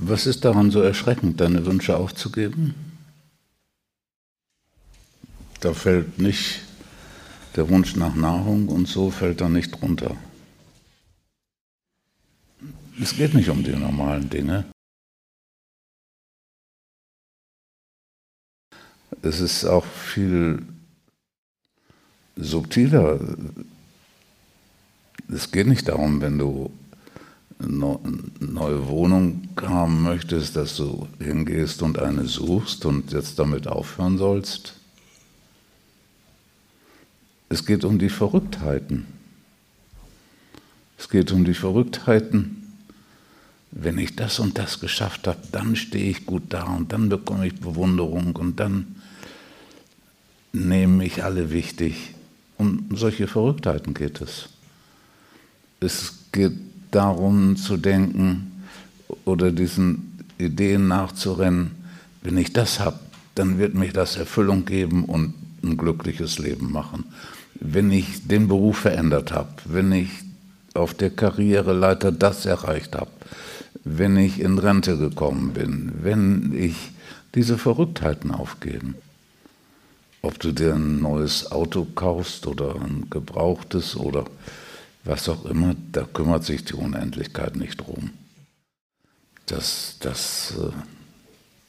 Was ist daran so erschreckend, deine Wünsche aufzugeben? Da fällt nicht der Wunsch nach Nahrung und so fällt da nicht drunter. Es geht nicht um die normalen Dinge. Es ist auch viel subtiler. Es geht nicht darum, wenn du eine neue Wohnung haben möchtest, dass du hingehst und eine suchst und jetzt damit aufhören sollst. Es geht um die Verrücktheiten. Es geht um die Verrücktheiten. Wenn ich das und das geschafft habe, dann stehe ich gut da und dann bekomme ich Bewunderung und dann nehmen mich alle wichtig. Um solche Verrücktheiten geht es. Es geht darum zu denken oder diesen Ideen nachzurennen, wenn ich das habe, dann wird mich das Erfüllung geben und ein glückliches Leben machen. Wenn ich den Beruf verändert habe, wenn ich auf der Karriereleiter das erreicht habe, wenn ich in Rente gekommen bin, wenn ich diese Verrücktheiten aufgeben. Ob du dir ein neues Auto kaufst oder ein gebrauchtes oder was auch immer, da kümmert sich die Unendlichkeit nicht drum. Das, das,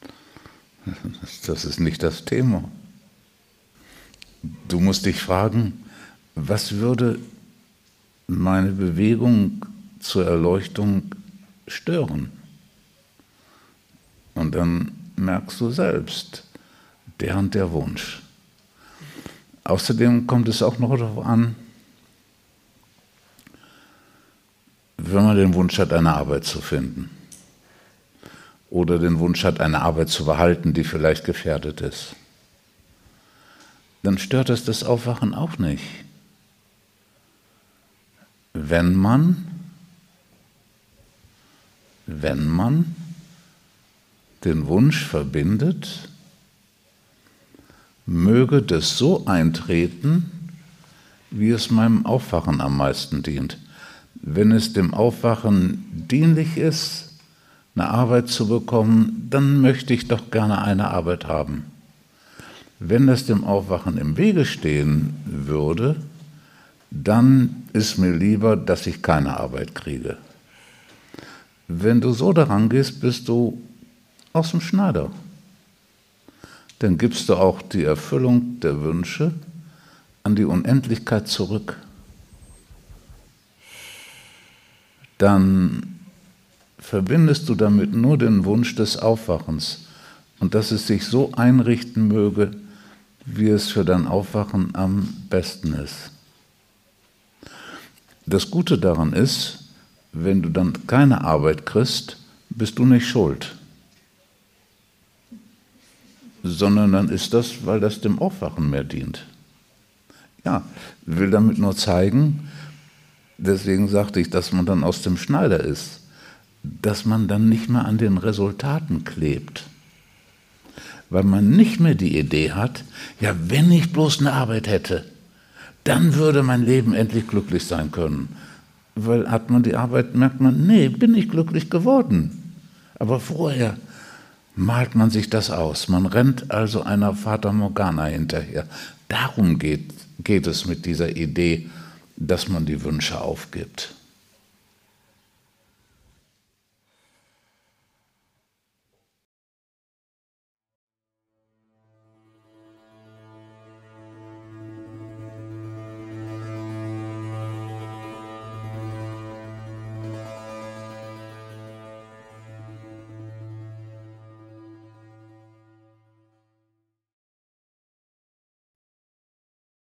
äh, das ist nicht das Thema. Du musst dich fragen, was würde meine Bewegung zur Erleuchtung stören? Und dann merkst du selbst, der und der Wunsch. Außerdem kommt es auch noch darauf an, wenn man den Wunsch hat, eine Arbeit zu finden oder den Wunsch hat, eine Arbeit zu behalten, die vielleicht gefährdet ist, dann stört es das Aufwachen auch nicht. Wenn man, wenn man den Wunsch verbindet, möge das so eintreten, wie es meinem Aufwachen am meisten dient wenn es dem Aufwachen dienlich ist, eine Arbeit zu bekommen, dann möchte ich doch gerne eine Arbeit haben. Wenn es dem Aufwachen im Wege stehen würde, dann ist mir lieber, dass ich keine Arbeit kriege. Wenn du so daran gehst, bist du aus dem Schneider. Dann gibst du auch die Erfüllung der Wünsche an die Unendlichkeit zurück. dann verbindest du damit nur den Wunsch des Aufwachens und dass es sich so einrichten möge, wie es für dein Aufwachen am besten ist. Das Gute daran ist, wenn du dann keine Arbeit kriegst, bist du nicht schuld, sondern dann ist das, weil das dem Aufwachen mehr dient. Ja, will damit nur zeigen, deswegen sagte ich, dass man dann aus dem Schneider ist, dass man dann nicht mehr an den Resultaten klebt. Weil man nicht mehr die Idee hat, ja, wenn ich bloß eine Arbeit hätte, dann würde mein Leben endlich glücklich sein können. Weil hat man die Arbeit, merkt man, nee, bin ich glücklich geworden. Aber vorher malt man sich das aus. Man rennt also einer Fata Morgana hinterher. Darum geht, geht es mit dieser Idee dass man die Wünsche aufgibt.